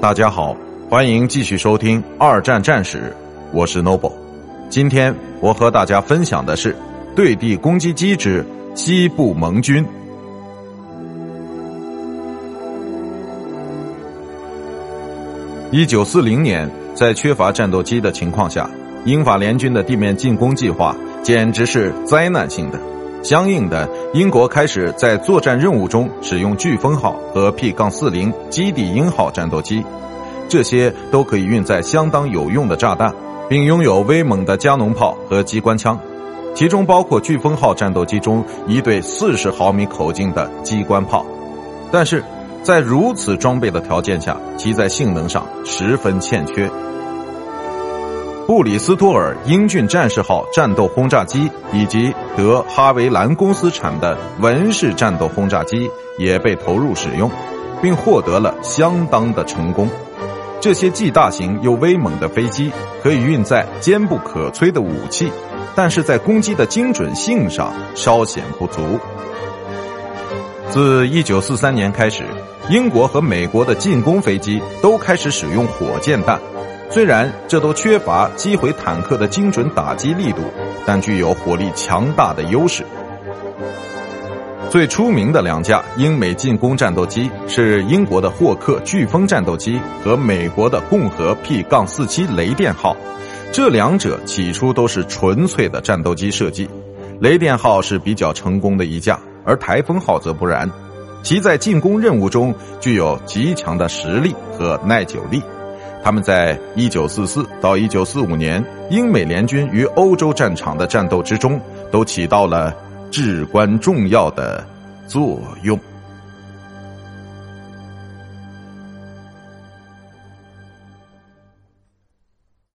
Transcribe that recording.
大家好，欢迎继续收听二战战史，我是 Noble。今天我和大家分享的是对地攻击机之西部盟军。一九四零年，在缺乏战斗机的情况下，英法联军的地面进攻计划简直是灾难性的。相应的，英国开始在作战任务中使用飓风号和 P-40 基地鹰号战斗机，这些都可以运载相当有用的炸弹，并拥有威猛的加农炮和机关枪，其中包括飓风号战斗机中一对四十毫米口径的机关炮。但是，在如此装备的条件下，其在性能上十分欠缺。布里斯托尔英俊战士号战斗轰炸机以及德哈维兰公司产的文式战斗轰炸机也被投入使用，并获得了相当的成功。这些既大型又威猛的飞机可以运载坚不可摧的武器，但是在攻击的精准性上稍显不足。自1943年开始，英国和美国的进攻飞机都开始使用火箭弹。虽然这都缺乏击毁坦克的精准打击力度，但具有火力强大的优势。最出名的两架英美进攻战斗机是英国的霍克飓风战斗机和美国的共和 P 杠47雷电号，这两者起初都是纯粹的战斗机设计。雷电号是比较成功的一架，而台风号则不然，其在进攻任务中具有极强的实力和耐久力。他们在1944到1945年英美联军与欧洲战场的战斗之中，都起到了至关重要的作用。